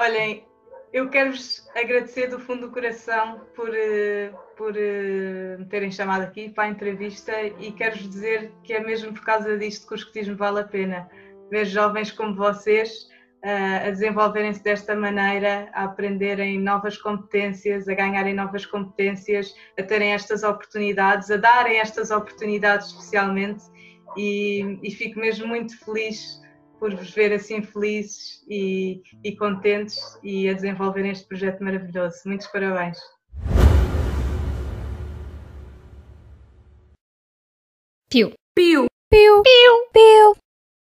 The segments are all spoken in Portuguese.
Olhem, eu quero-vos agradecer do fundo do coração por, eh, por eh, me terem chamado aqui para a entrevista e quero-vos dizer que é mesmo por causa disto que o escotismo vale a pena. Ver jovens como vocês uh, a desenvolverem-se desta maneira, a aprenderem novas competências, a ganharem novas competências, a terem estas oportunidades, a darem estas oportunidades especialmente e, e fico mesmo muito feliz por vos ver assim felizes e, e contentes e a desenvolverem este projeto maravilhoso. Muitos parabéns. Piu. Piu. Piu. Piu. Piu.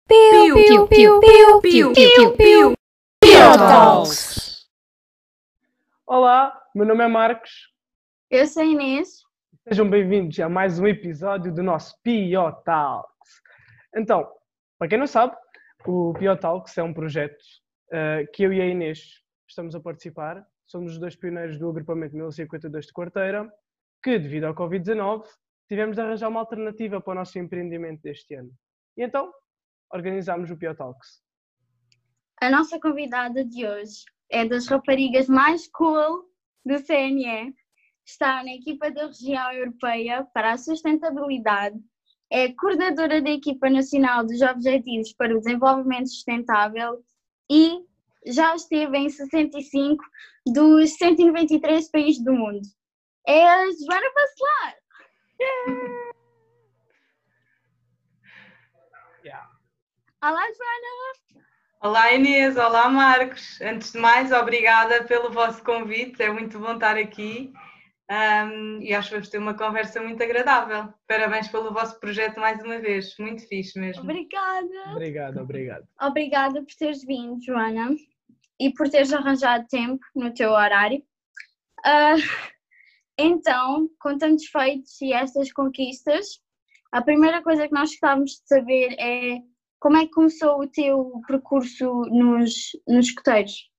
Piu, piu, piu, piu, piu, piu, piu, Olá, meu nome é Marcos. Eu sou Inês. Sejam bem-vindos a mais um episódio do nosso Pio Talks. Então, para quem não sabe, o Pio Talks é um projeto uh, que eu e a Inês estamos a participar. Somos os dois pioneiros do agrupamento 1052 de Quarteira, que, devido ao Covid-19, tivemos de arranjar uma alternativa para o nosso empreendimento deste ano. E então, organizamos o Pio Talks. A nossa convidada de hoje é das raparigas mais cool do CNE. Está na equipa da região europeia para a sustentabilidade. É coordenadora da equipa nacional dos Objetivos para o Desenvolvimento Sustentável e já esteve em 65 dos 193 países do mundo. É a Joana Bacelar! Yeah. Olá, Joana! Olá Inês, olá Marcos. Antes de mais, obrigada pelo vosso convite, é muito bom estar aqui um, e acho que vamos ter uma conversa muito agradável. Parabéns pelo vosso projeto mais uma vez, muito fixe mesmo. Obrigada! Obrigado, obrigado. Obrigada por teres vindo, Joana, e por teres arranjado tempo no teu horário. Uh, então, com tantos feitos e estas conquistas, a primeira coisa que nós gostávamos de saber é como é que começou o teu percurso nos, nos escoteiros?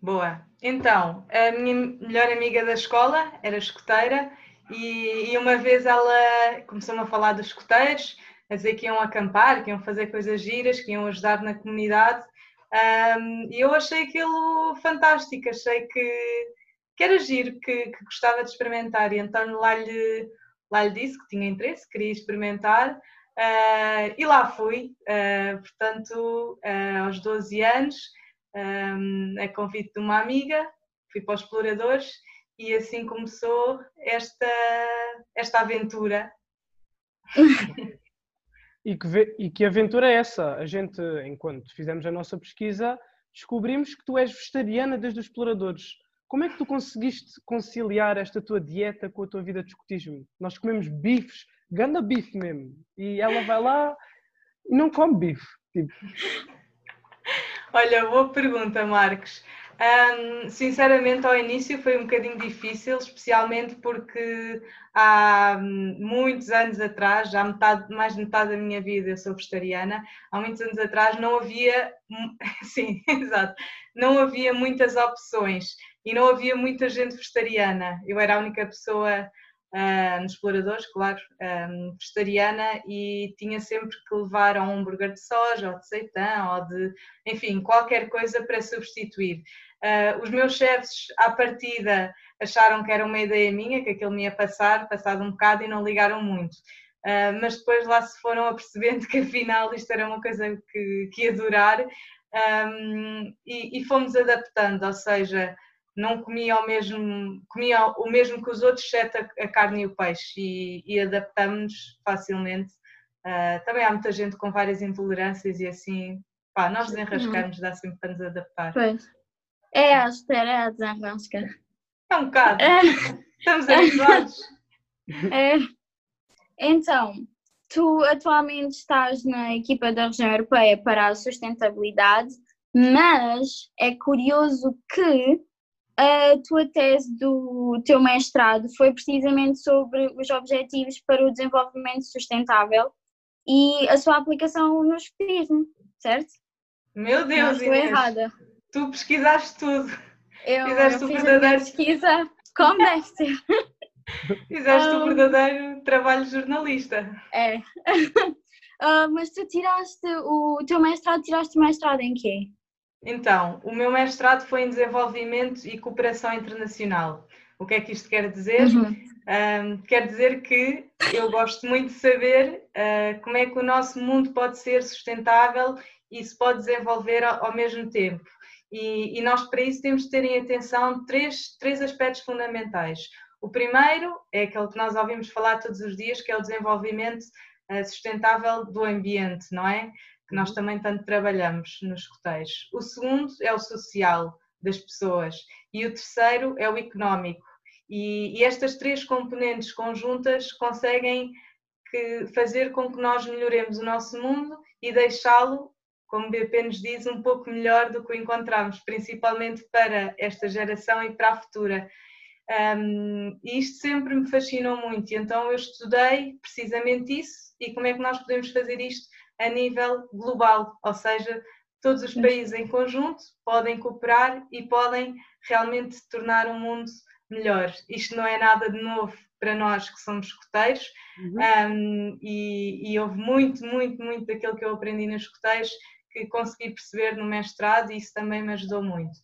Boa. Então, a minha melhor amiga da escola era escoteira e, e uma vez ela começou-me a falar dos escoteiros, a dizer que iam acampar, que iam fazer coisas giras, que iam ajudar na comunidade. Um, e eu achei aquilo fantástico, achei que, que era giro, que, que gostava de experimentar. E então lá lhe, lá lhe disse que tinha interesse, queria experimentar. Uh, e lá fui, uh, portanto, uh, aos 12 anos, um, a convite de uma amiga, fui para os exploradores e assim começou esta, esta aventura. e, que, e que aventura é essa? A gente, enquanto fizemos a nossa pesquisa, descobrimos que tu és vegetariana desde os exploradores. Como é que tu conseguiste conciliar esta tua dieta com a tua vida de escotismo? Nós comemos bifes ganda bife mesmo. E ela vai lá e não come bife. Tipo. Olha, boa pergunta, Marcos. Um, sinceramente, ao início foi um bocadinho difícil, especialmente porque há muitos anos atrás, já metade, mais de metade da minha vida eu sou vegetariana, há muitos anos atrás não havia, sim, exato, não havia muitas opções e não havia muita gente vegetariana. Eu era a única pessoa uh, nos exploradores, claro, um, vegetariana e tinha sempre que levar um hambúrguer de soja ou de seitão ou de, enfim, qualquer coisa para substituir. Uh, os meus chefes, à partida, acharam que era uma ideia minha, que aquilo me ia passar, passado um bocado e não ligaram muito. Uh, mas depois lá se foram apercebendo que afinal isto era uma coisa que, que ia durar um, e, e, fomos adaptando, ou seja, não comia o mesmo, comia o mesmo que os outros, exceto a, a carne e o peixe, e, e adaptamos facilmente. Uh, também há muita gente com várias intolerâncias e assim, pá, nós desenrascamos, dá sempre para nos adaptar. Pois. É a espera, é a desenrasca. É um bocado. É. Estamos habituados. É. Então, tu atualmente estás na equipa da região europeia para a sustentabilidade, mas é curioso que a tua tese do teu mestrado foi precisamente sobre os Objetivos para o Desenvolvimento Sustentável e a sua aplicação no escotismo, certo? Meu Deus, Não estou Inês, errada. Tu pesquisaste tudo. Eu, Fizeste eu fiz verdadeiro... pesquisa como deve ser. Fizeste um, o verdadeiro trabalho jornalista. É. uh, mas tu tiraste o teu mestrado, tiraste o mestrado em quê? Então, o meu mestrado foi em Desenvolvimento e Cooperação Internacional. O que é que isto quer dizer? Uhum. Um, quer dizer que eu gosto muito de saber uh, como é que o nosso mundo pode ser sustentável e se pode desenvolver ao, ao mesmo tempo. E, e, nós, para isso, temos de ter em atenção três, três aspectos fundamentais. O primeiro é aquele que nós ouvimos falar todos os dias, que é o desenvolvimento uh, sustentável do ambiente, não é? Que nós também tanto trabalhamos nos escoteiros. O segundo é o social, das pessoas. E o terceiro é o económico. E, e estas três componentes conjuntas conseguem que fazer com que nós melhoremos o nosso mundo e deixá-lo como o BP nos diz, um pouco melhor do que o encontramos, principalmente para esta geração e para a futura. Um, e isto sempre me fascinou muito, então eu estudei precisamente isso e como é que nós podemos fazer isto a nível global, ou seja, todos os países em conjunto podem cooperar e podem realmente tornar o mundo melhor. Isto não é nada de novo para nós que somos escoteiros uhum. um, e, e houve muito, muito, muito daquilo que eu aprendi nos escoteiros que consegui perceber no mestrado e isso também me ajudou muito.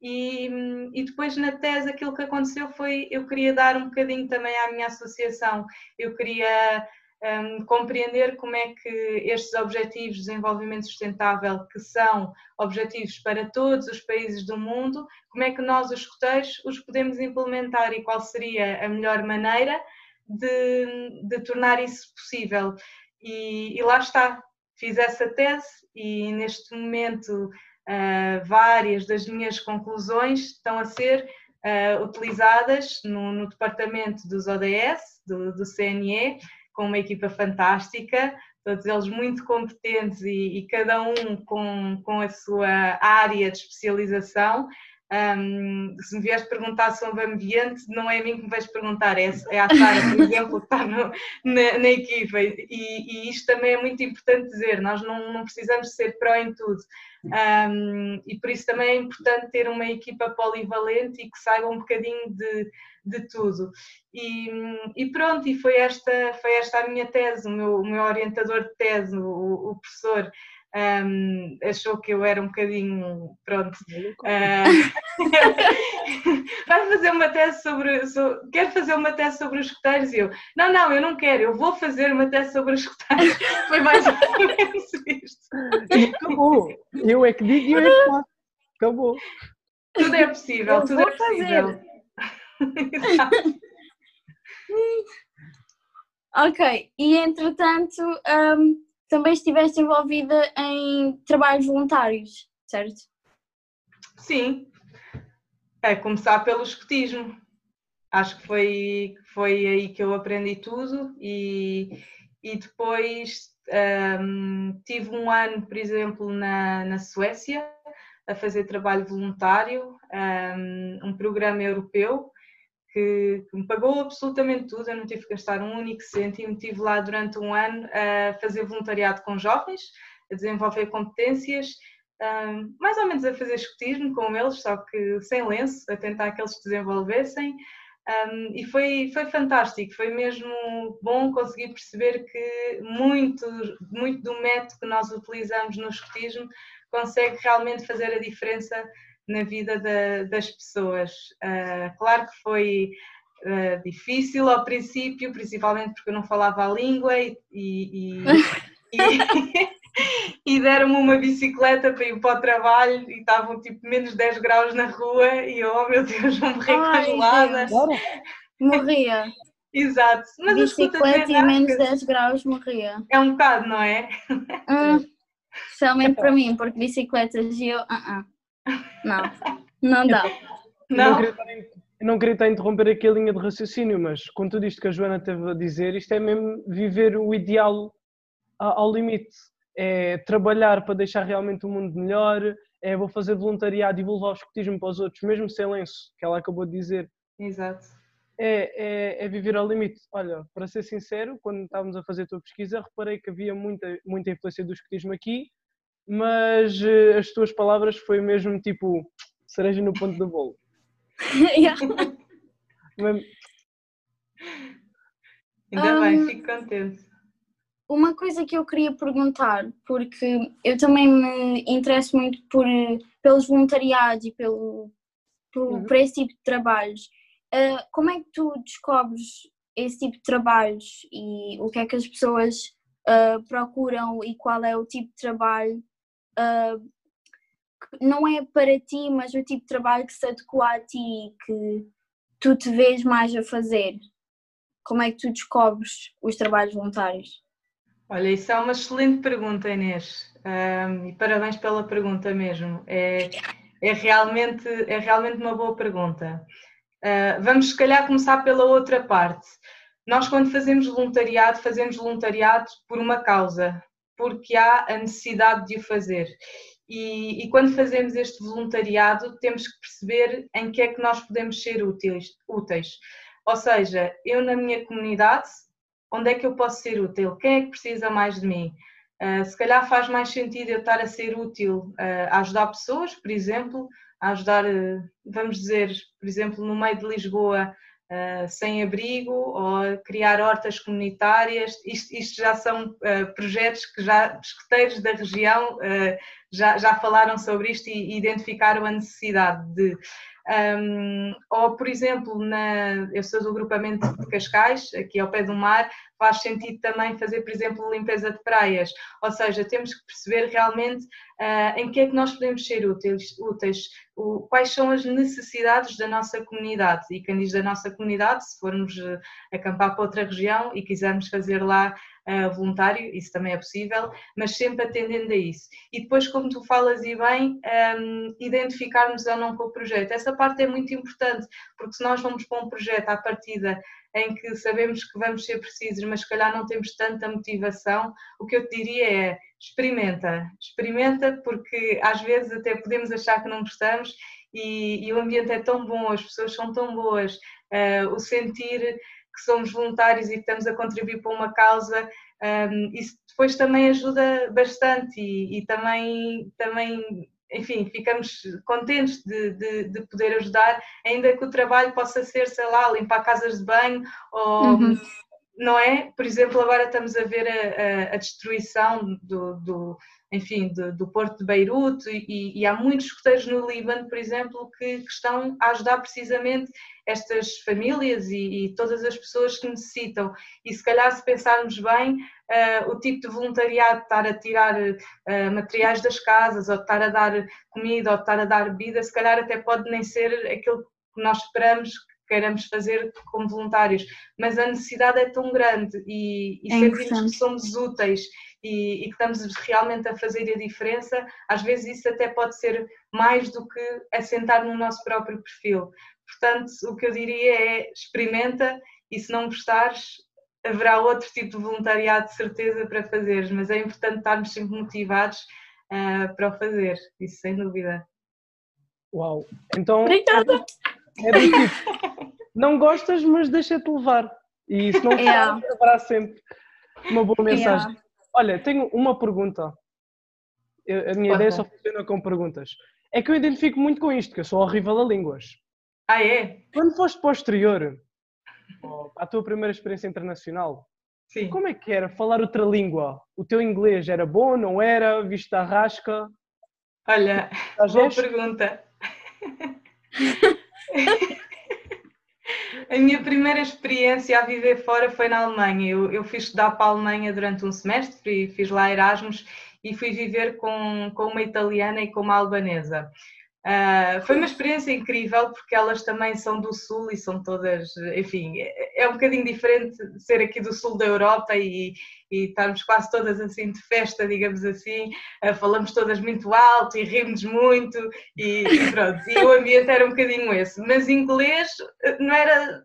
E, e, depois na tese aquilo que aconteceu foi eu queria dar um bocadinho também à minha associação, eu queria um, compreender como é que estes objetivos de desenvolvimento sustentável, que são objetivos para todos os países do mundo, como é que nós, os escoteiros, os podemos implementar e qual seria a melhor maneira de, de tornar isso possível. E, e lá está, fiz essa tese e neste momento uh, várias das minhas conclusões estão a ser uh, utilizadas no, no, departamento dos ODS, do, do, CNE, com uma equipa fantástica, todos eles muito competentes e, e cada um com, com a sua área de especialização. Um, se me vieres perguntar sobre ambiente, não é a mim que me vais perguntar, é, é a Sara, por exemplo, que está no, na, na, equipa. E, e, isto também é muito importante dizer: nós não, não precisamos ser pró em tudo. Um, e por isso também é importante ter uma equipa polivalente e que saiba um bocadinho de, de tudo. E, e, pronto, e foi esta, foi esta a minha tese, o meu, o meu orientador de tese, o, o professor um, achou que eu era um bocadinho, pronto, uh, vai fazer uma tese sobre, so, quer fazer uma tese sobre os escuteiros? E eu, não, não, eu não quero, eu vou fazer uma tese sobre os escuteiros. Foi mais ou menos isto. acabou, eu é que digo e eu é que faço, acabou. Tudo é possível, eu tudo é possível. ok, e entretanto... Um também estiveste envolvida em trabalhos voluntários, certo? Sim, é começar pelo escotismo. Acho que foi, foi aí que eu aprendi tudo e, e depois um, tive um ano, por exemplo, na, na Suécia a fazer trabalho voluntário, um, um programa europeu que, que, me pagou absolutamente tudo, eu não tive que gastar um único cêntimo, estive lá durante um ano a fazer voluntariado com jovens, a desenvolver competências, mais ou menos a fazer escotismo com eles, só que sem lenço, a tentar que eles se desenvolvessem. Um, e foi, foi fantástico, foi mesmo bom conseguir perceber que muito, muito do método que nós utilizamos no escotismo consegue realmente fazer a diferença na vida da, das pessoas. Uh, claro que foi uh, difícil ao princípio, principalmente porque eu não falava a língua e, e, e, e deram-me uma bicicleta para ir para o trabalho e estavam tipo menos 10 graus na rua e eu, oh meu Deus, vou morrer congelada. Morria. Exato. Mas bicicleta e menos 10 graus morria. É um bocado, não é? Hum, especialmente para mim, porque bicicletas e eu, uh -uh. Não, não dá. Não. Não queria, não queria estar a interromper aqui a linha de raciocínio, mas com tudo isto que a Joana teve a dizer, isto é mesmo viver o ideal ao limite. É trabalhar para deixar realmente o mundo melhor, é vou fazer voluntariado e vou levar o escotismo para os outros, mesmo sem lenço, que ela acabou de dizer. Exato. É, é, é, viver ao limite. Olha, para ser sincero, quando estávamos a fazer a tua pesquisa, reparei que havia muita, muita influência do escotismo aqui, mas uh, as tuas palavras foi mesmo tipo cereja no ponto do bolo. Ainda um, bem, fico contente. Uma coisa que eu queria perguntar, porque eu também me interesso muito por pelos voluntariados e pelo, por, Uhum. por esse tipo de trabalhos. Uh, como é que tu descobres esse tipo de trabalhos e o que é que as pessoas uh, procuram e qual é o tipo de trabalho? Uh, não é para ti, mas o tipo de trabalho que se adequa a ti e que tu te vês mais a fazer. Como é que tu descobres os trabalhos voluntários? Olha, isso é uma excelente pergunta, Inês. Ahm, e parabéns pela pergunta mesmo. É, é, realmente, é realmente uma boa pergunta. Ah, vamos, se calhar, começar pela outra parte. Nós, quando fazemos voluntariado, fazemos voluntariado por uma causa, porque há a necessidade de o fazer. E, e, quando fazemos este voluntariado, temos que perceber em que é que nós podemos ser úteis. úteis. Ou seja, eu na minha comunidade, onde é que eu posso ser útil? Quem é que precisa mais de mim? Uh, se calhar faz mais sentido eu estar a ser útil uh, a ajudar pessoas, por exemplo, a ajudar, uh, vamos dizer, por exemplo, no meio de Lisboa, sem abrigo, ou criar hortas comunitárias. Isto, isto já são projetos que já escuteiros da região já, já falaram sobre isto e identificaram a necessidade de. Um, ou, por exemplo, na, eu sou do agrupamento de Cascais, aqui ao pé do mar, faz sentido também fazer, por exemplo, limpeza de praias. Ou seja, temos que perceber realmente uh, em que é que nós podemos ser úteis, úteis o, quais são as necessidades da nossa comunidade. E quem diz da nossa comunidade, se formos uh, acampar para outra região e quisermos fazer lá uh, voluntário, isso também é possível, mas sempre atendendo a isso. E depois, como tu falas e bem, um, identificarmos ou não com o projeto. Essa parte é muito importante, porque se nós vamos para um projeto à partida em que sabemos que vamos ser precisos, mas se calhar não temos tanta motivação, o que eu te diria é experimenta, experimenta, porque às vezes até podemos achar que não gostamos e, e o ambiente é tão bom, as pessoas são tão boas, uh, o sentir que somos voluntários e que estamos a contribuir para uma causa, um, isso depois também ajuda bastante e, e também, também enfim, ficamos contentes de, de, de, poder ajudar, ainda que o trabalho possa ser, sei lá, limpar casas de banho ou. Uhum. Não é? Por exemplo, agora estamos a ver a, a, a destruição do, do enfim, do, do, Porto de Beirute e, e, há muitos escuteiros no Líbano, por exemplo, que, que, estão a ajudar precisamente estas famílias e, e, todas as pessoas que necessitam. E se calhar, se pensarmos bem, uh, o tipo de voluntariado, estar a tirar uh, materiais das casas, ou estar a dar comida, ou estar a dar bebida, se calhar até pode nem ser aquilo que nós esperamos que queiramos fazer como voluntários, mas a necessidade é tão grande e, e é sentimos que somos úteis e, e, que estamos realmente a fazer a diferença, às vezes isso até pode ser mais do que assentar no nosso próprio perfil. Portanto, o que eu diria é experimenta e se não gostares, haverá outro tipo de voluntariado de certeza para fazeres, mas é importante estarmos sempre motivados uh, para o fazer, isso sem dúvida. Uau! Então Obrigada. é do tipo, não gostas, mas deixa-te levar. E se não yeah. gostar, haverá sempre uma boa mensagem. Yeah. Olha, tenho uma pergunta. Eu, a minha Pode. ideia só funciona com perguntas. É que eu identifico muito com isto, que eu sou horrível a línguas. Ah, é? Quando foste para o exterior, a tua primeira experiência internacional, Sim. como é que era falar outra língua? O teu inglês era bom, não era? Viste a rasca? Olha, boa pergunta. a minha primeira experiência a viver fora foi na Alemanha. Eu, eu fui estudar para a Alemanha durante um semestre, fiz lá Erasmus e fui viver com, com uma italiana e com uma albanesa. Uh, foi uma experiência incrível porque elas também são do Sul e são todas, enfim, é, é um bocadinho diferente ser aqui do Sul da Europa e, e estarmos quase todas assim de festa, digamos assim, uh, falamos todas muito alto e rimos muito e, e pronto, e o ambiente era um bocadinho esse, mas inglês eh, não era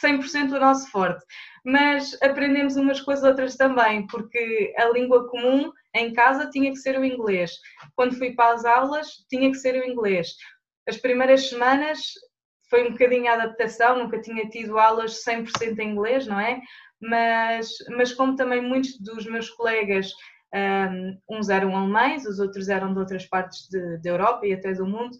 100% o nosso forte, mas aprendemos umas coisas outras também, porque a língua comum em casa tinha que ser o inglês. Quando fui para as aulas, tinha que ser o inglês. As primeiras semanas foi um bocadinho a adaptação, nunca tinha tido aulas 100% em inglês, não é? Mas, mas como também muitos dos meus colegas, um, uns eram alemães, os outros eram de outras partes da Europa e até do mundo,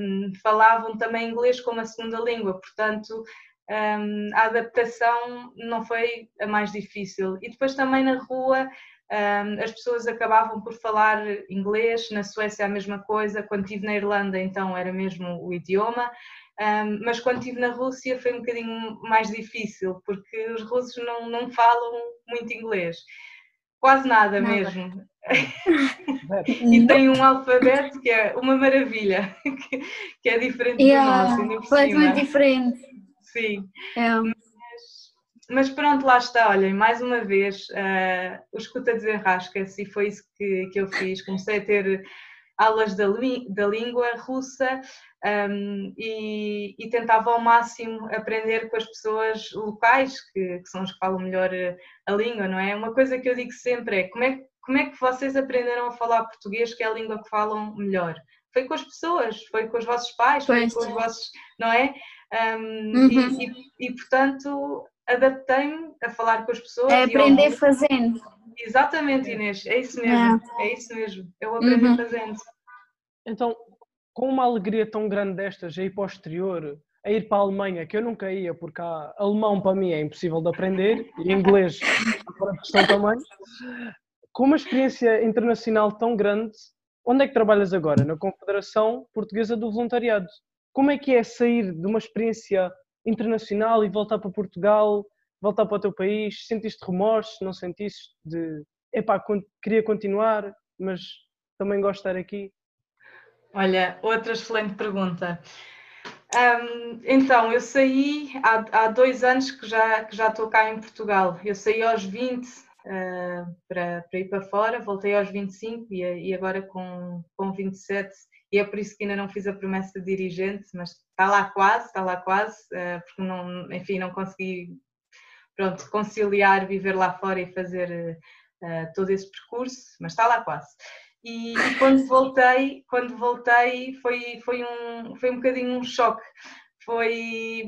um, falavam também inglês como a segunda língua, portanto um, a adaptação não foi a mais difícil. E depois também na rua as pessoas acabavam por falar inglês, na Suécia a mesma coisa, quando estive na Irlanda então era mesmo o idioma, um, mas quando estive na Rússia foi um bocadinho mais difícil, porque os russos não, não falam muito inglês, quase nada, nada. mesmo. e tem um alfabeto que é uma maravilha, que, é diferente yeah, do nosso. Completamente diferente. Sim. É. Mas, pronto, lá está, olhem, mais uma vez, uh, o escuta desenrasca-se e foi isso que, que eu fiz. Comecei a ter aulas da, da língua russa um, e, e, tentava ao máximo aprender com as pessoas locais, que, que, são os que falam melhor a língua, não é? Uma coisa que eu digo sempre é como, é como é que vocês aprenderam a falar português, que é a língua que falam melhor? Foi com as pessoas, foi com os vossos pais, foi com os vossos, não é? Um, uhum. e, e, e, portanto adaptei-me a falar com as pessoas. É aprender ao... fazendo. Exatamente, Inês, é isso mesmo, é, é isso mesmo, eu aprendi uhum. fazendo. Então, com uma alegria tão grande destas, a ir para o exterior, a ir para a Alemanha, que eu nunca ia, porque há, alemão para mim é impossível de aprender, e inglês para questão também. Com uma experiência internacional tão grande, onde é que trabalhas agora? Na Confederação Portuguesa do Voluntariado. Como é que é sair de uma experiência internacional e voltar para Portugal, voltar para o teu país? Sentiste remorso? Não sentiste de, epá, queria continuar, mas também gosto de estar aqui? Olha, outra excelente pergunta. Um, então, eu saí há, há, dois anos que já, que já estou cá em Portugal. Eu saí aos 20 uh, ah, para, para ir para fora, voltei aos 25 e, e agora com, com 27. E é por isso que ainda não fiz a promessa de dirigente, mas está lá quase, está lá quase, uh, porque não, enfim, não consegui pronto, conciliar viver lá fora e fazer uh, todo esse percurso, mas está lá quase. E, e, quando voltei, quando voltei foi, foi, um, foi um bocadinho um choque. Foi,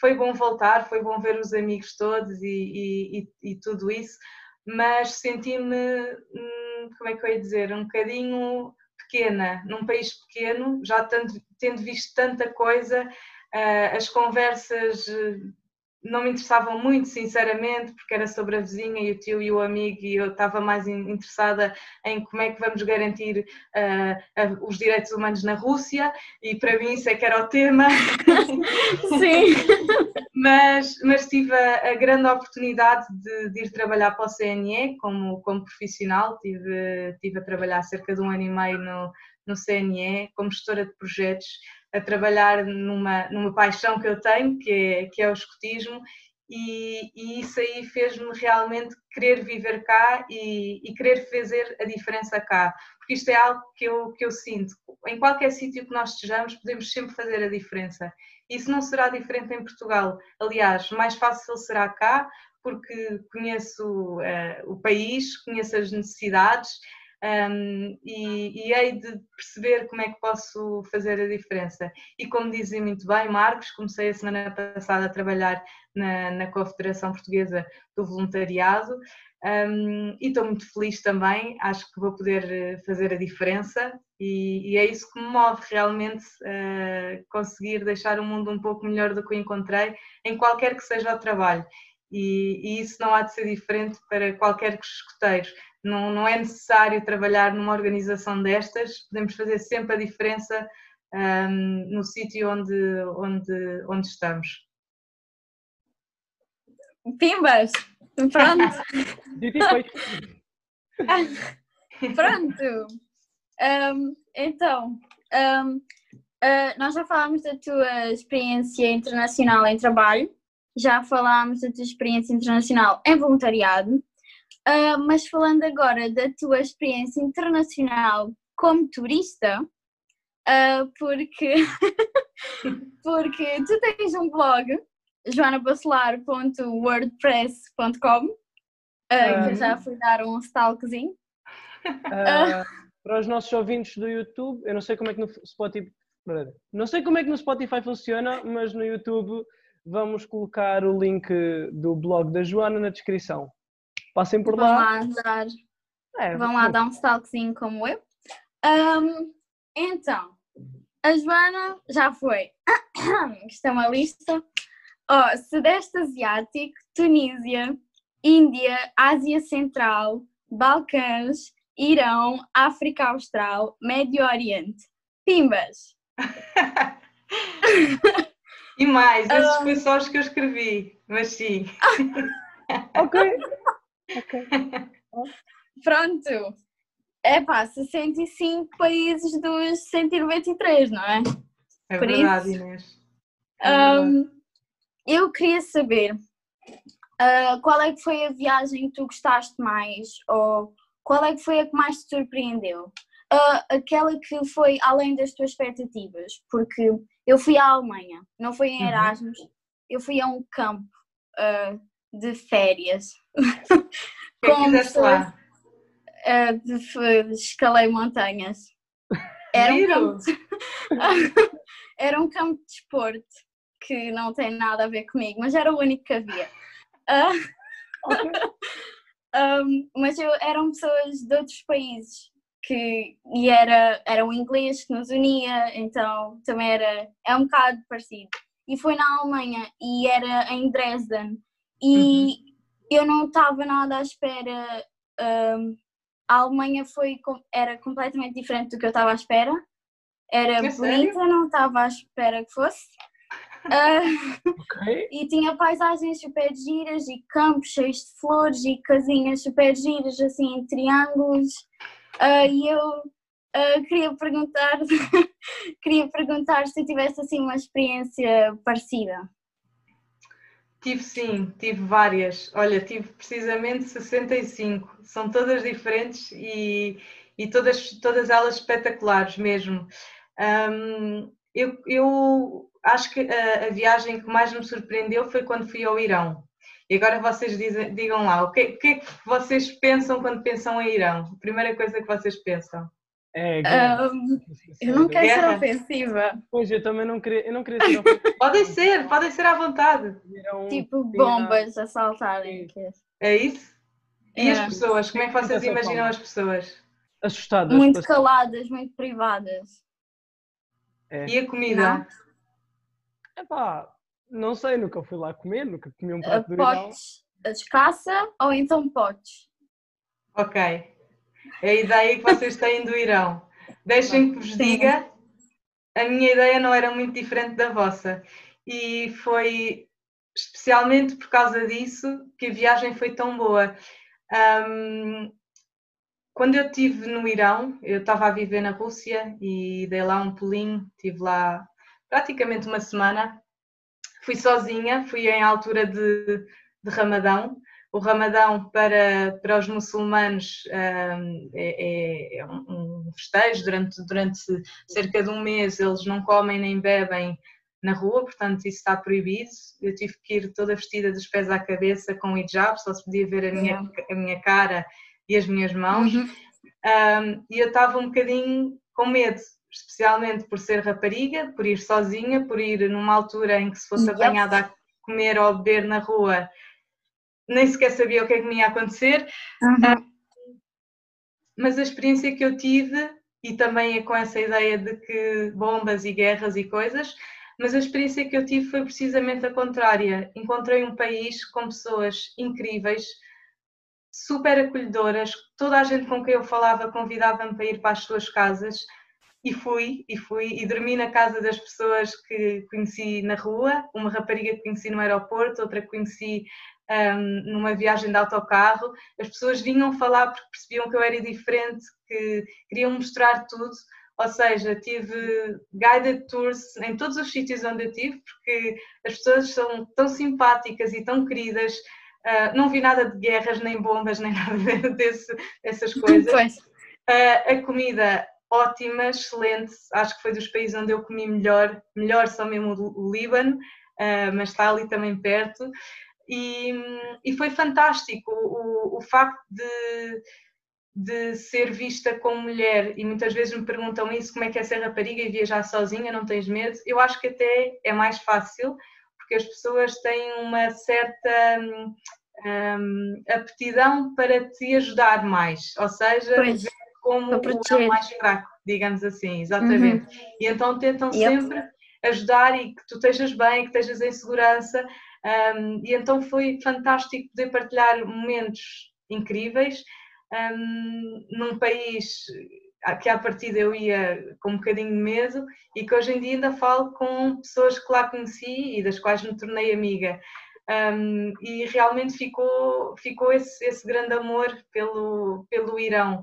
foi bom voltar, foi bom ver os amigos todos e, e, e tudo isso, mas senti-me, hum, como é que eu ia dizer, um bocadinho pequena, num país pequeno, já tendo, visto tanta coisa, ah, as conversas não me interessavam muito, sinceramente, porque era sobre a vizinha e o tio e o amigo, e eu estava mais interessada em como é que vamos garantir uh, uh, os direitos humanos na Rússia, e para mim isso é que era o tema. Sim. mas, mas tive a, a grande oportunidade de, de, ir trabalhar para o CNE como, como profissional, tive, tive a trabalhar cerca de um ano e meio no, no CNE como gestora de projetos a trabalhar numa, numa paixão que eu tenho, que é, que é o escotismo, e, e isso aí fez-me realmente querer viver cá e, e, querer fazer a diferença cá, porque isto é algo que eu, que eu sinto. Em qualquer sítio que nós estejamos, podemos sempre fazer a diferença. Isso não será diferente em Portugal. Aliás, mais fácil será cá, porque conheço uh, o país, conheço as necessidades um, e, e hei de perceber como é que posso fazer a diferença. E como dizem muito bem, Marcos, comecei a semana passada a trabalhar na, na Confederação Portuguesa do Voluntariado um, e estou muito feliz também, acho que vou poder eh, fazer a diferença e, e é isso que me move realmente uh, conseguir deixar o mundo um pouco melhor do que encontrei, em qualquer que seja o trabalho. E, e, isso não há de ser diferente para qualquer escoteiro não, não é necessário trabalhar numa organização destas, podemos fazer sempre a diferença um, no sítio onde, onde, onde estamos. Pimbas! Pronto! Pronto! Um, então, um, uh, nós já falámos da tua experiência internacional em trabalho, já falámos da tua experiência internacional em voluntariado, Uh, mas falando agora da tua experiência internacional como turista, uh, porque, porque tu tens um blog, joanabacelar.wordpress.com, uh, que eu já fui dar um stalkzinho. para os nossos ouvintes do YouTube, eu não sei como é que no Spotify. Não sei como é que no Spotify funciona, mas no YouTube vamos colocar o link do blog da Joana na descrição. Passem por Vão lá. lá dar, é, vão lá dar um stalkzinho como eu. Um, então, a Joana já foi. Isto é uma lista. Oh, Sudeste Asiático, Tunísia, Índia, Ásia Central, Balcãs, Irão, África Austral, Médio Oriente. Pimbas! E mais, esses Ah. foi só os que eu escrevi, mas sim. Ok. Ok. Pronto! Epá, 65 países dos 193, não é? É Por verdade, isso- Inês. É verdade. Eu queria saber ah, qual é que foi a viagem que tu gostaste mais ou qual é que foi a que mais te surpreendeu? Ah, aquela que foi além das tuas expectativas, porque eu fui à Alemanha, não fui em Uhum. Erasmus, eu fui a um campo ah, de férias. É que com fizeste lá? de, f- escalei montanhas. Era um campo era um campo de desporto que não tem nada a ver comigo, mas era o único que havia. Ok. um, mas eu, eram pessoas de outros países que, e era, era o inglês que nos unia, então também era é um bocado parecido. E foi na Alemanha e era em Dresden e eu não estava nada à espera. um, a Alemanha foi, era completamente diferente do que eu estava à espera. Era É bonita, sério? não estava à espera que fosse. Ah, Ok. e tinha paisagens super giras e campos cheios de flores e casinhas super giras, assim, em triângulos. Ah, e eu ah, queria perguntar queria perguntar se eu tivesse assim uma experiência parecida. Tive sim, tive várias. Olha, tive precisamente 65. São todas diferentes e, e todas, todas elas espetaculares mesmo. Hum, eu, eu acho que a, a viagem que mais me surpreendeu foi quando fui ao Irão. E agora vocês dizem, digam lá, o que, o que é que vocês pensam quando pensam em Irão? A primeira coisa que vocês pensam? É, guerra. Ah, eu não quero ser Guerra. ofensiva, Pois eu também não queria, eu não queria ser ofensivo, Podem ser, podem ser à vontade. um- tipo bombas a saltarem. é É isso? E as É. pessoas? Como é que vocês imaginam as pessoas? assustadas. Muito caladas, muito privadas. É. E a comida? Epá, não sei, nunca fui lá comer, nunca comi um Ah, prato do Irão. potes escassa ou então potes. Ok. É a ideia que vocês têm do Irão. Deixem que vos diga, a minha ideia não era muito diferente da vossa. E foi especialmente por causa disso que a viagem foi tão boa. Ahm, quando eu estive no Irão, eu estava a viver na Rússia e dei lá um pulinho, estive lá praticamente uma semana. Fui sozinha, fui em altura de, de Ramadão. O Ramadão para, para os muçulmanos ahm, é, é- é um, festejo, durante, durante cerca de um mês eles não comem nem bebem na rua, portanto isso está proibido. Eu tive que ir toda vestida dos pés à cabeça com hijab, só se podia ver a minha, a minha cara e as minhas mãos. Uhum. Um, e eu estava um bocadinho com medo, especialmente por ser rapariga, por ir sozinha, por ir numa altura em que se fosse apanhada a comer ou beber na rua, nem sequer sabia o que é que me ia acontecer. Uhum. Mas a experiência que eu tive, e também é com essa ideia de que bombas e guerras e coisas, mas a experiência que eu tive foi precisamente a contrária. Encontrei um país com pessoas incríveis, super acolhedoras, toda a gente com quem eu falava convidava-me para ir para as suas casas e fui, e fui, e dormi na casa das pessoas que conheci na rua, uma rapariga que conheci no aeroporto, outra que conheci hum, numa viagem de autocarro. As pessoas vinham falar porque percebiam que eu era diferente, que queriam mostrar tudo. Ou seja, tive guided tours em todos os sítios onde eu tive, porque as pessoas são tão simpáticas e tão queridas. Ah, não vi nada de guerras, nem bombas, nem nada desse, dessas coisas. Pois. Ah, a comida ótima, excelente. Acho que foi dos países onde eu comi melhor. Melhor só mesmo o Líbano, ah, mas está ali também perto. E, e foi fantástico o, o, o facto de, de ser vista como mulher. E muitas vezes me perguntam isso: como é que é ser rapariga e viajar sozinha? Não tens medo? Eu acho que até é mais fácil, porque as pessoas têm uma certa. hum, hum, aptidão para te ajudar mais, ou seja, Pois. ver como o elo mais fraco, digamos assim, exatamente. E então tentam Yep. sempre ajudar e que tu estejas bem, que estejas em segurança. Um, e então foi fantástico poder partilhar momentos incríveis. um, num país que à partida eu ia com um bocadinho de medo e que hoje em dia ainda falo com pessoas que lá conheci e das quais me tornei amiga. Um, e realmente ficou, ficou esse, esse grande amor pelo, pelo Irão.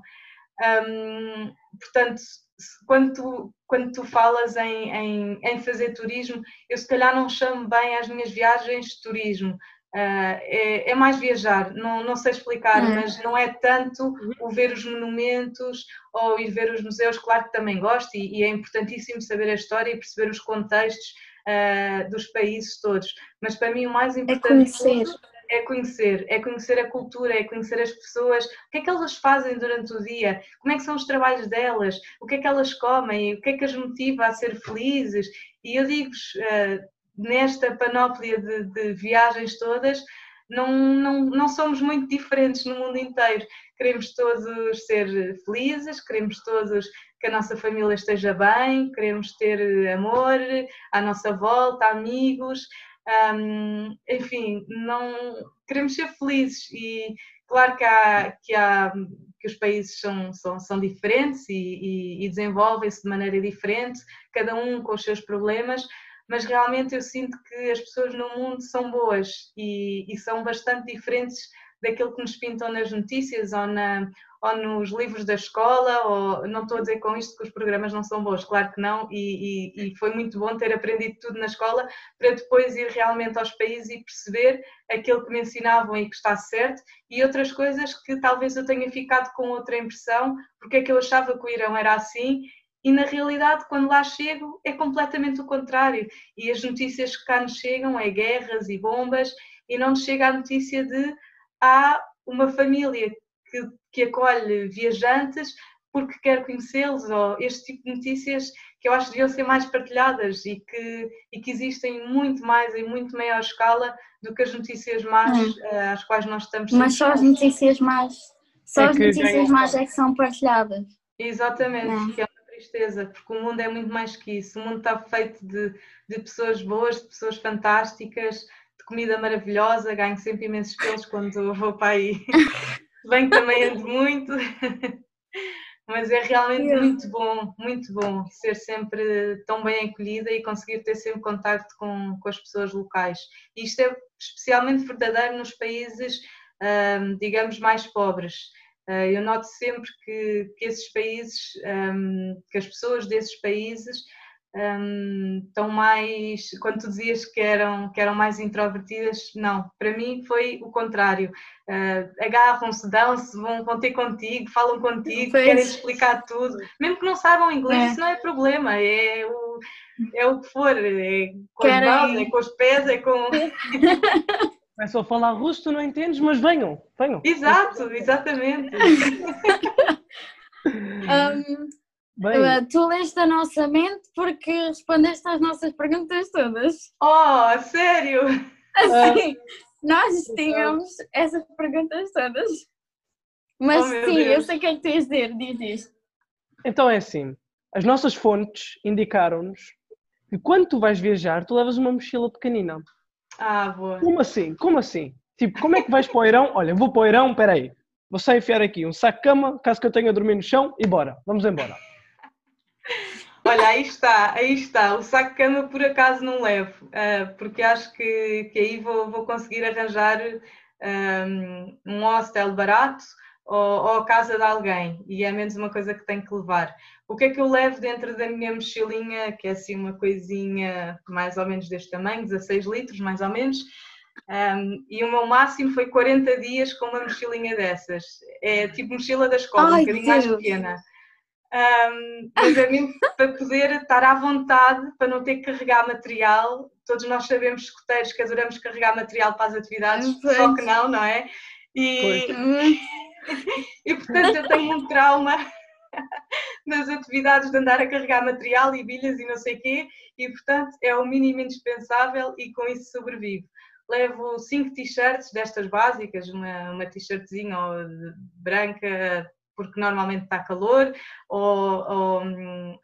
Um, portanto, quando tu, quando tu falas em, em, em, fazer turismo, eu se calhar não chamo bem as minhas viagens de turismo. Uh, é, é, mais viajar, não, não sei explicar, uhum. mas não é tanto o ver os monumentos ou ir ver os museus, claro que também gosto e, e é importantíssimo saber a história e perceber os contextos uh, dos países todos, mas para mim o mais é importante é conhecer. É conhecer, é conhecer a cultura, é conhecer as pessoas, o que é que elas fazem durante o dia, como é que são os trabalhos delas, o que é que elas comem, o que é que as motiva a ser felizes. E eu digo-vos, uh, nesta panóplia de, de viagens todas, não, não, não somos muito diferentes no mundo inteiro. Queremos todos ser felizes, queremos todos que a nossa família esteja bem, queremos ter amor à nossa volta, amigos, um, enfim, não queremos ser felizes e claro que há, que, há, que os países são, são, são diferentes e, e, e desenvolvem-se de maneira diferente, cada um com os seus problemas, mas realmente eu sinto que as pessoas no mundo são boas e, e são bastante diferentes daquilo que nos pintam nas notícias ou, na, ou nos livros da escola, ou não estou a dizer com isto que os programas não são bons, claro que não, e, e, e, foi muito bom ter aprendido tudo na escola para depois ir realmente aos países e perceber aquilo que me ensinavam e que está certo, e outras coisas que talvez eu tenha ficado com outra impressão, porque é que eu achava que o Irão era assim e na realidade, quando lá chego, é completamente o contrário. E as notícias que cá nos chegam é guerras e bombas, e não nos chega a notícia de há uma família que, que acolhe viajantes porque quer conhecê-los, ou este tipo de notícias que eu acho que deviam ser mais partilhadas e que, e que existem muito mais, em muito maior escala, do que as notícias más hum. às quais nós estamos Mas só as notícias más, só é as notícias más é que são partilhadas. Exatamente, é. é tristeza, porque o mundo é muito mais que isso. O mundo está feito de, de pessoas boas, de pessoas fantásticas, de comida maravilhosa. Ganho sempre imensos pelos quando vou para aí. Bem que também ando muito. Mas é realmente muito bom, muito bom ser sempre tão bem acolhida e conseguir ter sempre contacto com, com as pessoas locais. E isto é especialmente verdadeiro nos países, digamos, mais pobres eh, eu noto sempre que, que esses países, que as pessoas desses países um, estão mais. Quando tu dizias que eram, que eram mais introvertidas, não, para mim foi o contrário. Uh, Agarram-se, dão-se, vão, vão ter contigo, falam contigo, pois. querem explicar tudo, mesmo que não saibam inglês, é. isso não é problema, é o, é o que for, é com Querem... as mãos, é com os pés, é com. Começam a falar russo, tu não entendes, mas venham, venham. Exato, exatamente. um, Bem. Tu leste a nossa mente porque respondeste às nossas perguntas todas. Oh, sério? Assim, nós tínhamos essas perguntas todas. Mas oh, sim, Deus. eu sei o que é que tens de dizer, diz isto. Então é assim, as nossas fontes indicaram-nos que quando tu vais viajar, tu levas uma mochila pequenina. Ah, boa. Como assim? Como assim? Tipo, como é que vais para o Irão? Olha, vou para o Irão, peraí. Vou só enfiar aqui um saco de cama, caso que eu tenha a dormir no chão, e bora. Vamos embora. Olha, aí está, aí está. O saco de cama por acaso não levo, uh, porque acho que, que aí vou, vou conseguir arranjar um, um hostel barato ou, ou a casa de alguém e é menos uma coisa que tenho que levar. O que é que eu levo dentro da minha mochilinha, que é assim uma coisinha mais ou menos deste tamanho, 16 litros mais ou menos, um, e o meu máximo foi 40 dias com uma mochilinha dessas. É tipo mochila da escola, Ai, um bocadinho Deus. mais pequena. Um, mas é mesmo para poder estar à vontade, para não ter que carregar material. Todos nós sabemos, escuteiros, que adoramos carregar material para as atividades, só que não, não é? E, e portanto eu tenho um trauma nas atividades de andar a carregar material e bilhas e não sei o quê, e portanto é o mínimo indispensável e com isso sobrevivo. Levo cinco t-shirts destas básicas, uma, uma t-shirtzinha branca porque normalmente está calor, ou, ou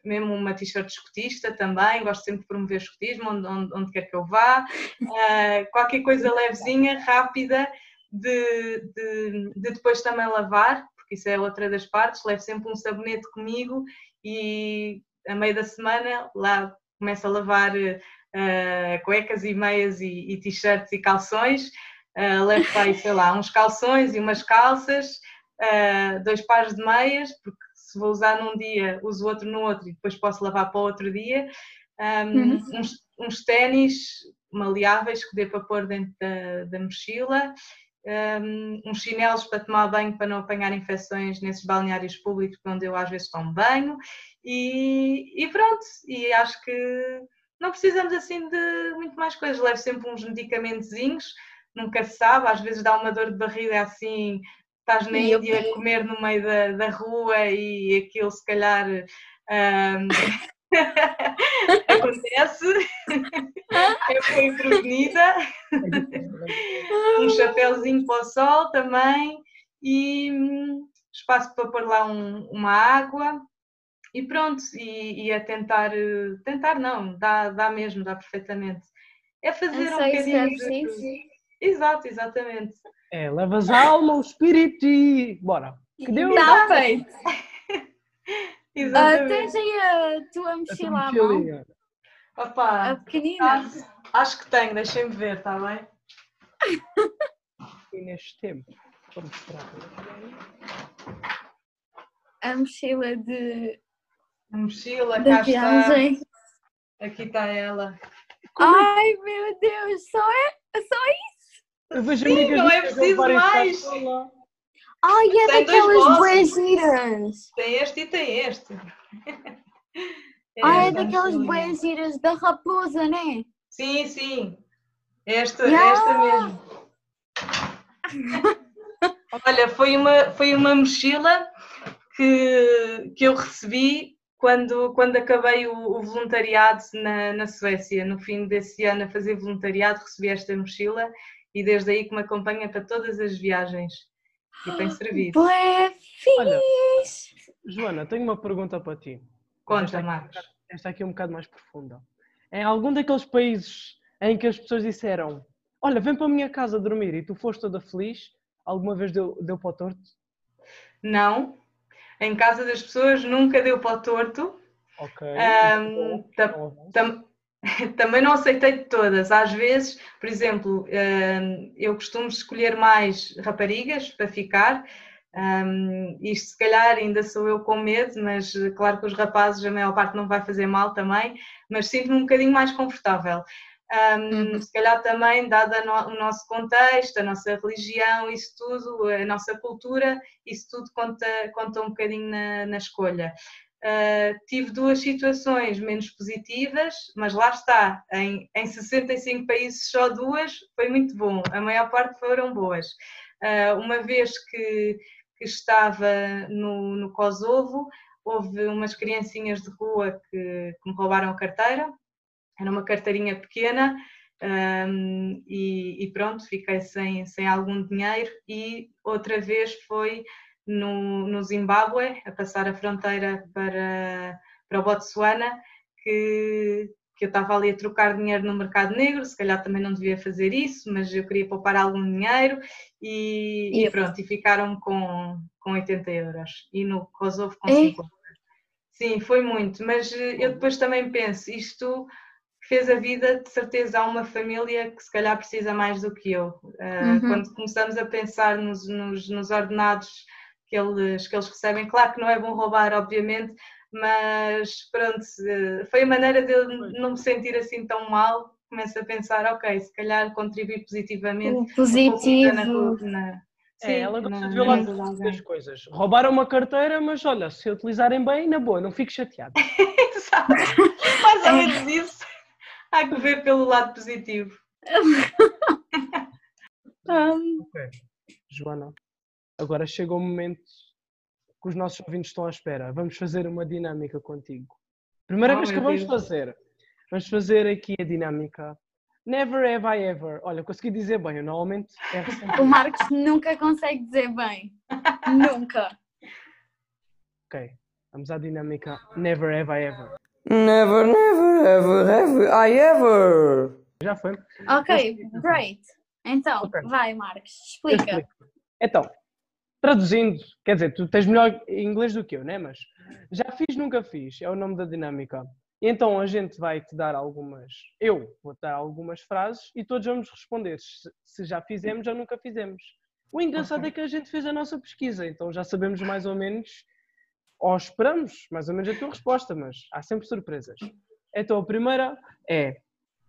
mesmo uma t-shirt escotista também, gosto sempre de promover escotismo onde, onde, onde quer que eu vá, uh, qualquer coisa levezinha, rápida, de, de, de depois também lavar, porque isso é outra das partes, levo sempre um sabonete comigo e a meio da semana lá começo a lavar uh, cuecas e meias e, e t-shirts e calções, uh, levo aí, sei lá, uns calções e umas calças, uh, dois pares de meias, porque se vou usar num dia, uso outro no outro e depois posso lavar para o outro dia, um, uhum. uns, uns ténis maleáveis que dê para pôr dentro da, da mochila, um, uns chinelos para tomar banho para não apanhar infecções nesses balneários públicos onde eu às vezes tomo banho. E, e pronto, e acho que não precisamos assim de muito mais coisas, levo sempre uns medicamentozinhos, nunca se sabe, às vezes dá uma dor de barriga assim, estás na Índia a comer no meio da, da rua e aquilo se calhar um, Acontece. Eu fui prevenida. um chapéuzinho para o sol também. E hum, espaço para pôr lá um, uma água. E pronto, e, e a tentar, tentar não, dá, dá mesmo, dá perfeitamente. É fazer um bocadinho. De... Exato, exatamente. É, levas a alma, o espírito e bora. Que deu? Está feito. Exatamente. Uh, tens aí a tua mochila à mão? Opa, a pequenina? Acho, acho que tenho, deixem-me ver, está bem? e neste tempo, vamos mostrar. A mochila de. A mochila, de cá viagem. está. Aqui está ela. Ai meu Deus, só é, só é isso? Eu vejo Sim, não é preciso mais. Ai, é tem daquelas boas Tem este e tem este. É, ah, é daquelas boas da raposa, né? Sim, sim. Esta, yeah. esta mesmo. Olha, foi uma, foi uma mochila que, que eu recebi quando, quando acabei o, o voluntariado na, na Suécia. No fim desse ano, a fazer voluntariado, recebi esta mochila e desde aí que me acompanha para todas as viagens e tem servido. Ué, Olha, Joana, tenho uma pergunta para ti. Conta, Marcos. Esta aqui é um bocado mais profunda. Em algum daqueles países em que as pessoas disseram Olha, vem para a minha casa dormir e tu foste toda feliz, alguma vez deu, deu para o torto? Não. Em casa das pessoas nunca deu para o torto. Ok. Um, tam, tam, Também não aceitei de todas. Às vezes, por exemplo, hum, eu costumo escolher mais raparigas para ficar. Isto se calhar ainda sou eu com medo, mas claro que os rapazes a maior parte não vai fazer mal também, mas sinto-me um bocadinho mais confortável. Um, uhum. Se calhar também, dado o nosso contexto, a nossa religião, isso tudo, a nossa cultura, isso tudo conta, conta um bocadinho na, na escolha. Uh, tive duas situações menos positivas, mas lá está, em, em 65 países só duas, foi muito bom, a maior parte foram boas. Uh, uma vez que, que estava no, no, Kosovo, houve umas criancinhas de rua que, que me roubaram a carteira, era uma carteirinha pequena, um, e, e, pronto, fiquei sem, sem algum dinheiro, e outra vez foi no, no Zimbábue, a passar a fronteira para, para o Botsuana, que, que eu estava ali a trocar dinheiro no mercado negro, se calhar também não devia fazer isso, mas eu queria poupar algum dinheiro e, e pronto, e ficaram com, com 80 euros. E no Kosovo com 50. Sim, foi muito, mas eh, eu depois também penso, isto fez a vida de certeza a uma família que se calhar precisa mais do que eu. Uh, uhum. Quando começamos a pensar nos, nos, nos ordenados que eles, que eles recebem. Claro que não é bom roubar, obviamente, mas pronto, foi a maneira de eu não me sentir assim tão mal. Começo a pensar, ok, se calhar contribuir positivamente. positivo. Na, na, Sim, é, ela gosta de ver lá das coisas. Roubaram uma carteira, mas olha, se utilizarem bem, na boa, não fico chateado. Exato. Mais ou menos isso. Há que ver pelo lado positivo. um... Ok. Joana, Agora chega o momento que os nossos ouvintes estão à espera. Vamos fazer uma dinâmica contigo. Primeira oh, vez que vamos Deus. fazer. Vamos fazer aqui a dinâmica. Never have I ever. Olha, consegui dizer bem, eu normalmente é sempre... O Marcos nunca consegue dizer bem. nunca. Ok, vamos à dinâmica Never have I ever. Never, never, ever, have I ever. Já foi. Ok, great. Então, okay. vai, Marcos, explica. Então, traduzindo, quer dizer, tu tens melhor inglês do que eu, né? Mas já fiz, nunca fiz, é o nome da dinâmica. Então a gente vai te dar algumas, eu vou te dar algumas frases e todos vamos responder se, se já fizemos ou nunca fizemos. O engraçado Ok. é que a gente fez a nossa pesquisa, então já sabemos mais ou menos, ou esperamos mais ou menos a tua resposta, mas há sempre surpresas. Então a primeira é: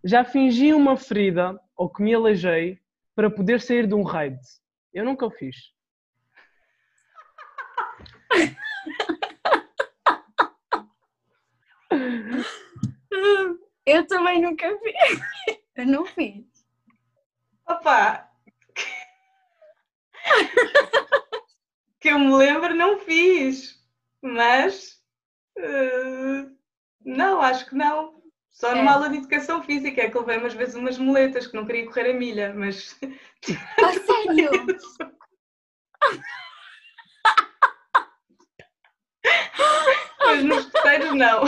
já fingi uma ferida ou que me aleijei para poder sair de um raid? Eu nunca o fiz. Eu também nunca fiz. Eu não fiz. Opa! que eu me lembro, não fiz, mas eh, não, acho que não. Só numa É. aula de educação física é que eu levei umas vezes umas muletas que não queria correr a milha, mas, A sério? mas nos terceiros não.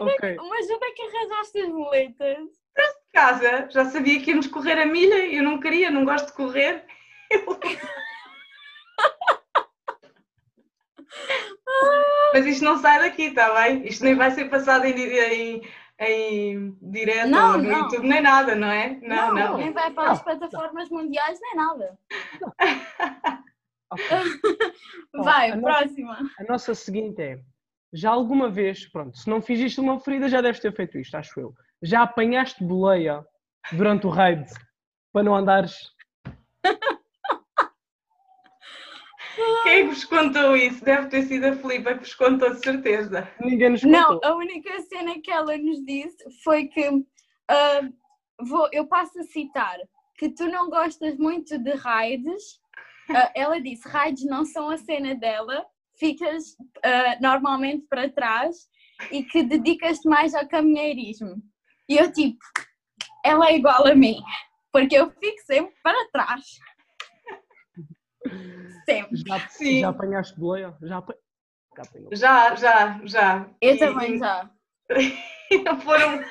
Onde é que- mas onde é que arranjaste as boletas? De casa, já sabia que íamos correr a milha e eu não queria, não gosto de correr. Mas isto não sai daqui, está bem? Isto nem vai ser passado em, em, em direto Não, no não. YouTube, nem nada, não é? Não, não. Nem vai para as plataformas mundiais, nem nada. Ok. Vai, a nossa- próxima. A nossa seguinte é: já alguma vez, pronto, se não fizeste uma ferida, já deves ter feito isto, acho eu. Já apanhaste boleia durante o raid para não andares. Quem é que vos contou isso? Deve ter sido a Filipa que vos contou, de certeza. Ninguém nos Não, contou. a única cena que ela nos disse foi que ah, vou, eu passo a citar que tu não gostas muito de raids. Ah, ela disse: raids não são a cena dela, ficas ah, normalmente para trás e que dedicas-te mais ao caminheirismo. E eu, tipo, ela é igual a mim, porque eu fico sempre para trás. Sempre. Já, Sim. já apanhaste boleia? Já Já apanhou. Já, já, já. Eu E- também e já. Não foram,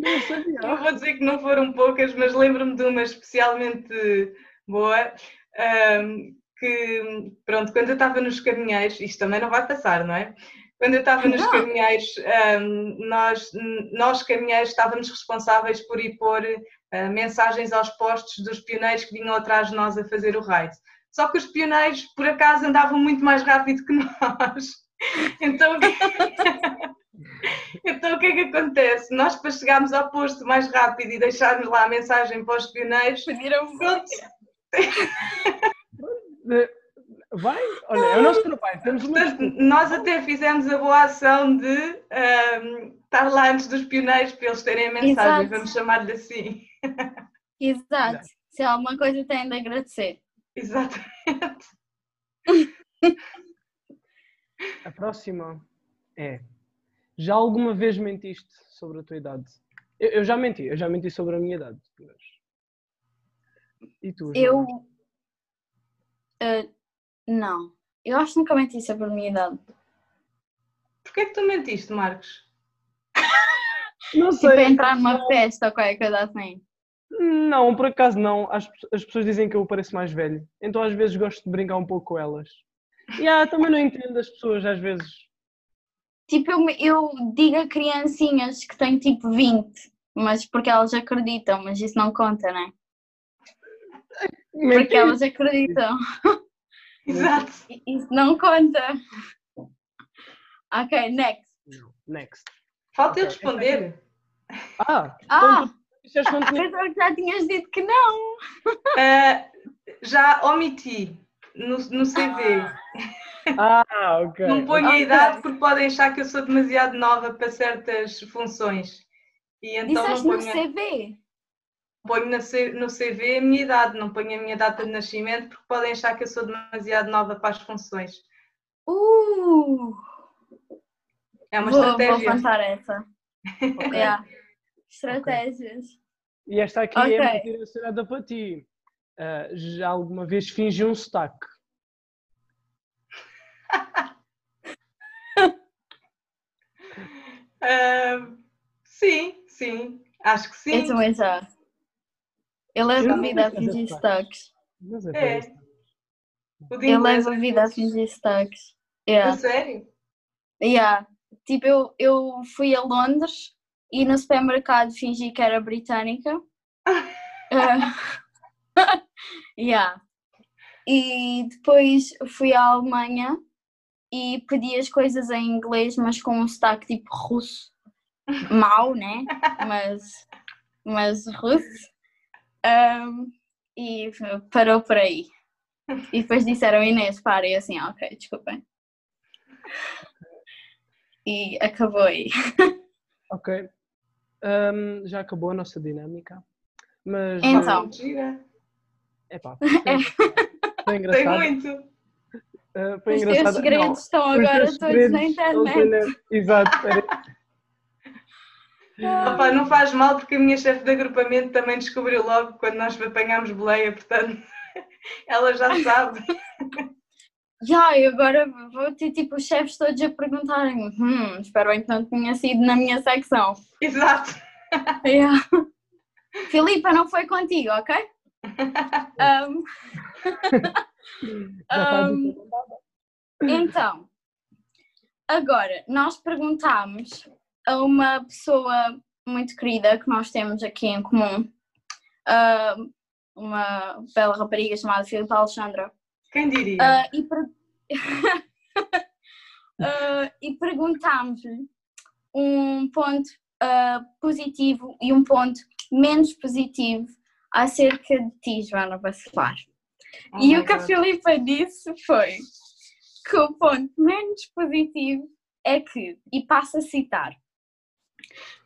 Não sabia. não vou dizer que não foram poucas, mas lembro-me de uma especialmente boa. ahm, que, pronto, quando eu estava nos caminheiros, isto também não vai passar, não é? Quando eu estava nos caminheiros, ahm, nós, nós caminheiros estávamos responsáveis por ir pôr ah, mensagens aos postos dos pioneiros que vinham atrás de nós a fazer o raid. Só que os pioneiros, por acaso, andavam muito mais rápido que nós. Então, o que- então o que é que acontece? Nós, para chegarmos ao posto mais rápido e deixarmos lá a mensagem para os pioneiros, Pediram pronto, Eh, Vai, olha, é o nosso trabalho. Temos uma nós até fizemos a boa ação de ahm, estar lá antes dos pioneiros para eles terem a mensagem, Exato. vamos chamar-lhe assim. Exato. Se há alguma coisa, tem de agradecer. Exatamente. A próxima é: já alguma vez mentiste sobre a tua idade? Eu, eu já menti, eu já menti sobre a minha idade. mas- E tu? Eu. Joana? Ah, não. Eu acho que nunca menti sobre a minha idade. Porquê é que tu mentiste, Marcos? Não Tipo, sei. entrar numa festa ou qualquer coisa assim. Não, por acaso não. As, as pessoas dizem que eu pareço mais velho. Então às vezes gosto de brincar um pouco com elas. E ah, também não entendo as pessoas às vezes. Tipo, eu, eu digo a criancinhas que têm tipo 20, mas porque elas acreditam, mas isso não conta, né? Porque Mentir. elas acreditam. Exato. Isso não conta. Ok, next. Next. Falta eu Ok, responder. Ah, Ah, então tinha- pensava que já tinhas dito que não. Ah, já omiti no, no CV. Ah, ok. Não ponho a Ok. idade porque podem achar que eu sou demasiado nova para certas funções. E então Disseste não no ponho, CV. Ponho no CV a minha idade, não ponho a minha data de nascimento porque podem achar que eu sou demasiado nova para as funções. Uh, É uma vou, vou estratégia. contar essa. Yeah. Estratégias. E esta aqui é muito direcionada para ti. Ah, já alguma vez fingi um sotaque? Ah, sim, sim, acho que Eu sim. também já. Eu levo Eu a vida a fingir. Mas é, É. inglês levo a é vida a fixe. fingir sotaques. A Yeah. sério? Yeah. Tipo, eu, eu fui a Londres e no supermercado fingi que era britânica. Eh, yeah. E depois fui à Alemanha e pedi as coisas em inglês, mas com um sotaque tipo russo. Mau, né? Mas, mas russo. Um, e parou por aí. E depois disseram Inês, para, e assim, ok, desculpem. E acabou aí. Ok. Ahm, já acabou a nossa dinâmica. Mas. Então. Gira. É pá. Foi Tem engraçado. muito. Ah, foi Os teus engraçado. segredos Não, estão os agora teus todos na internet. Exato. Opa, não faz mal porque a minha chefe de agrupamento também descobriu logo quando nós apanhámos boleia, portanto ela já sabe. Já, e agora vou ter tipo os chefes todos a perguntarem hum, espero bem que não tenha sido na minha secção. Exato. Yeah. Filipa, não foi contigo, ok? Um, Um, então, agora nós perguntámos a uma pessoa muito querida que nós temos aqui em comum, ah, uma bela rapariga chamada Filipa Alexandra, Quem diria? Ah, e, per- Ah, e perguntámos-lhe um ponto positivo e um ponto menos positivo acerca de ti, Joana Bacelar. Oh e o que a God. Filipa disse foi que o ponto menos positivo é que, e passo a citar,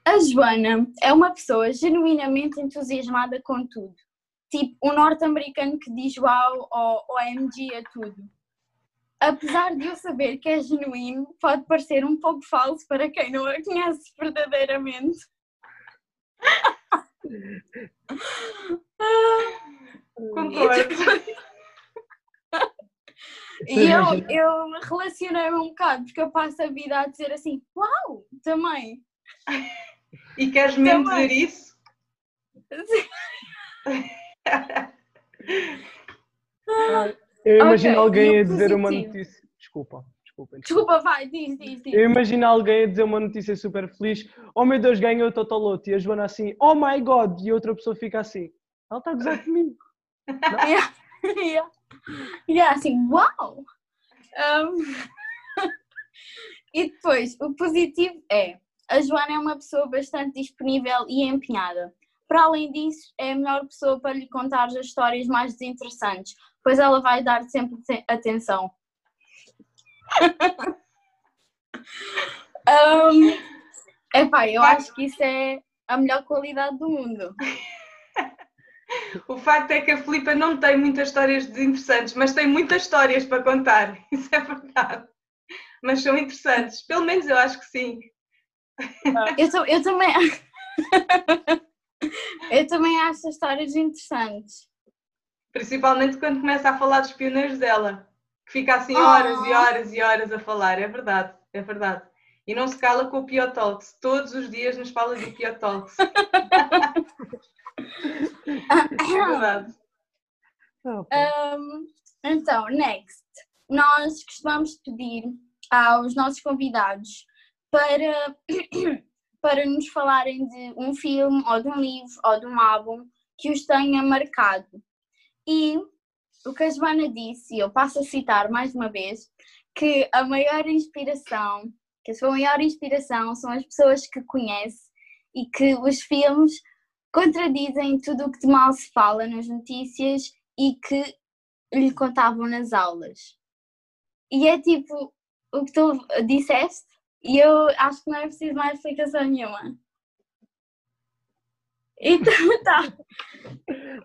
a Joana é uma pessoa genuinamente entusiasmada com tudo. Tipo, um norte-americano que diz uau ou OMG a tudo. Apesar de eu saber que é genuíno, pode parecer um pouco falso para quem não a conhece verdadeiramente. Concordo. E eu, eu relacionei-me um bocado, porque eu passo a vida a dizer assim, uau, também. E queres mesmo Também. dizer isso? Eu imagino Ok, alguém e a dizer uma notícia. Desculpa, desculpa. Desculpa, vai, diz, diz, diz. Eu imagino alguém a dizer uma notícia super feliz. Oh meu Deus, ganhou o Totoloto. E a Joana assim, oh my god. E a outra pessoa fica assim, ela está a gozar comigo. Yeah. yeah. Yeah, assim, uau! Um, e depois, o positivo é, a Joana é uma pessoa bastante disponível e empenhada. Para além disso, é a melhor pessoa para lhe contar as histórias mais desinteressantes, pois ela vai dar sempre te- atenção. um, epá, eu acho que isso é a melhor qualidade do mundo. O facto é que a Filipa não tem muitas histórias desinteressantes, mas tem muitas histórias para contar. Isso é verdade. Mas são interessantes. Pelo menos eu acho que sim. Eu, eu também. eu também acho as histórias interessantes. Principalmente quando começa a falar dos pioneiros dela. Que fica assim horas e Oh. horas e horas a falar. É verdade, é verdade. E não se cala com o Pio Talks. Todos os dias nos fala do Pio Talks. É verdade. Um, então, next. Nós costumamos pedir aos nossos convidados para, para nos falarem de um filme, ou de um livro, ou de um álbum que os tenha marcado. E o que a Joana disse, e eu passo a citar mais uma vez, que a maior inspiração, que a sua maior inspiração são as pessoas que conhece e que os filmes contradizem tudo o que de mal se fala nas notícias e que lhe contavam nas aulas. E é tipo o que tu disseste, e eu acho que não é preciso mais explicação nenhuma. Então tá.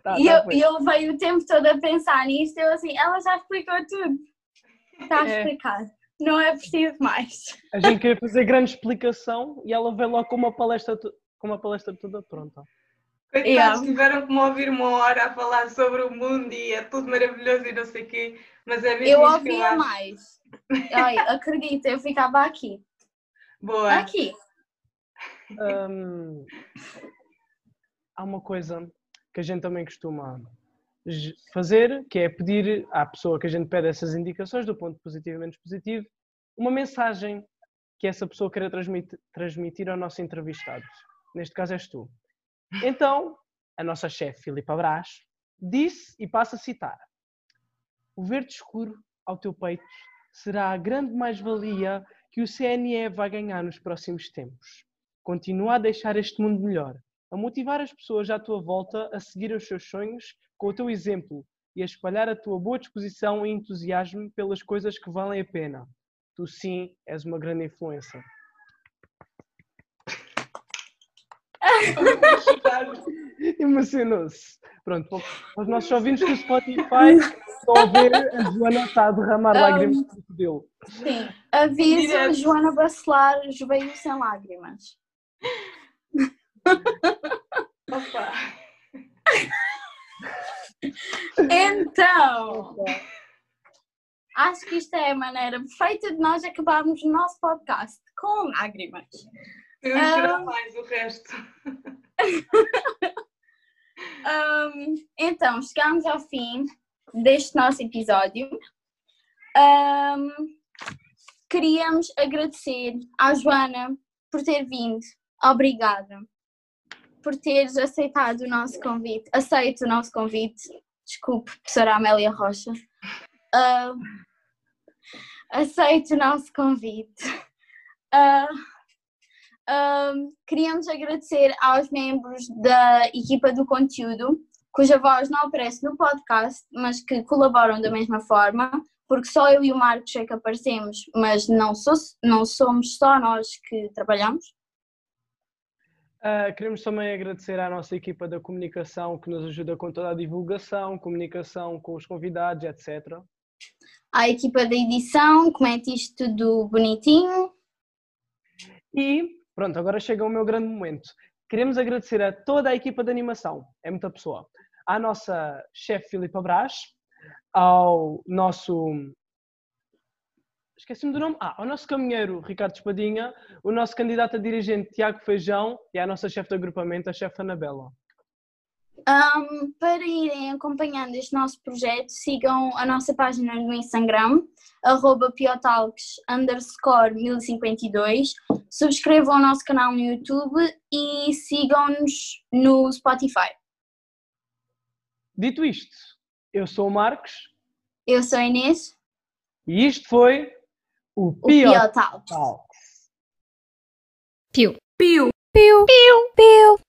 Tá, E tá eu, e eu levei o tempo todo a pensar nisto, eu assim, ela já explicou tudo. Está É. explicado. Não é preciso mais. A gente queria fazer grande explicação e ela veio logo com uma palestra, com uma palestra toda pronta. Coitados, Yeah. tiveram que me ouvir uma hora a falar sobre o mundo e é tudo maravilhoso e não sei o quê. Mas é mesmo Eu ouvia mais. Ai, acredita, eu ficava aqui. Boa. Aqui. Hum, há uma coisa que a gente também costuma fazer, que é pedir à pessoa que a gente pede essas indicações, do ponto positivo e menos positivo, uma mensagem que essa pessoa queira transmitir, transmitir ao nosso entrevistado. Neste caso és tu. Então, a nossa chefe, Filipa Brás, disse, e passo a citar, o verde escuro ao teu peito será a grande mais-valia que o CNE vai ganhar nos próximos tempos. Continua a deixar este mundo melhor, a motivar as pessoas à tua volta a seguir os seus sonhos com o teu exemplo e a espalhar a tua boa disposição e entusiasmo pelas coisas que valem a pena. Tu sim és uma grande influência. Emocionou-se. Pronto, para os nossos ouvintes do Spotify, estão a ver a Joana está a derramar Um, lágrimas no cabelo. Sim. Aviso Direto. Joana Bacelar, veio sem lágrimas. Opa. Então, acho que isto é a maneira perfeita de nós acabarmos o nosso podcast com lágrimas. Eu Ah. mais o resto. Ahm, então, chegamos ao fim deste nosso episódio. Ahm, queríamos agradecer à Joana por ter vindo. Obrigada por teres aceitado o nosso convite. Aceito o nosso convite. Desculpe, professora Amélia Rocha. Ahm, aceito o nosso convite. Ah, Ahm, queríamos agradecer aos membros da equipa do conteúdo, cuja voz não aparece no podcast, mas que colaboram da mesma forma, porque só eu e o Marcos é que aparecemos, mas não, sou, não somos só nós que trabalhamos. Ah, queremos também agradecer à nossa equipa da comunicação que nos ajuda com toda a divulgação, comunicação com os convidados, etc. À equipa da edição, que mete isto tudo bonitinho. E pronto, agora chega o meu grande momento. Queremos agradecer a toda a equipa de animação, é muita pessoa. À nossa chefe Filipa Brás, ao nosso. Esqueci-me do nome. Ah, ao nosso caminheiro Ricardo Espadinha, o nosso candidato a dirigente Tiago Feijão e à nossa chefe de agrupamento, a chefe Anabela. Ahm, para irem acompanhando este nosso projeto, sigam a nossa página no Instagram, arroba piotalks underscore 1052, subscrevam o nosso canal no YouTube e sigam-nos no Spotify. Dito isto, eu sou o Marcos. Eu sou a Inês, e isto foi o o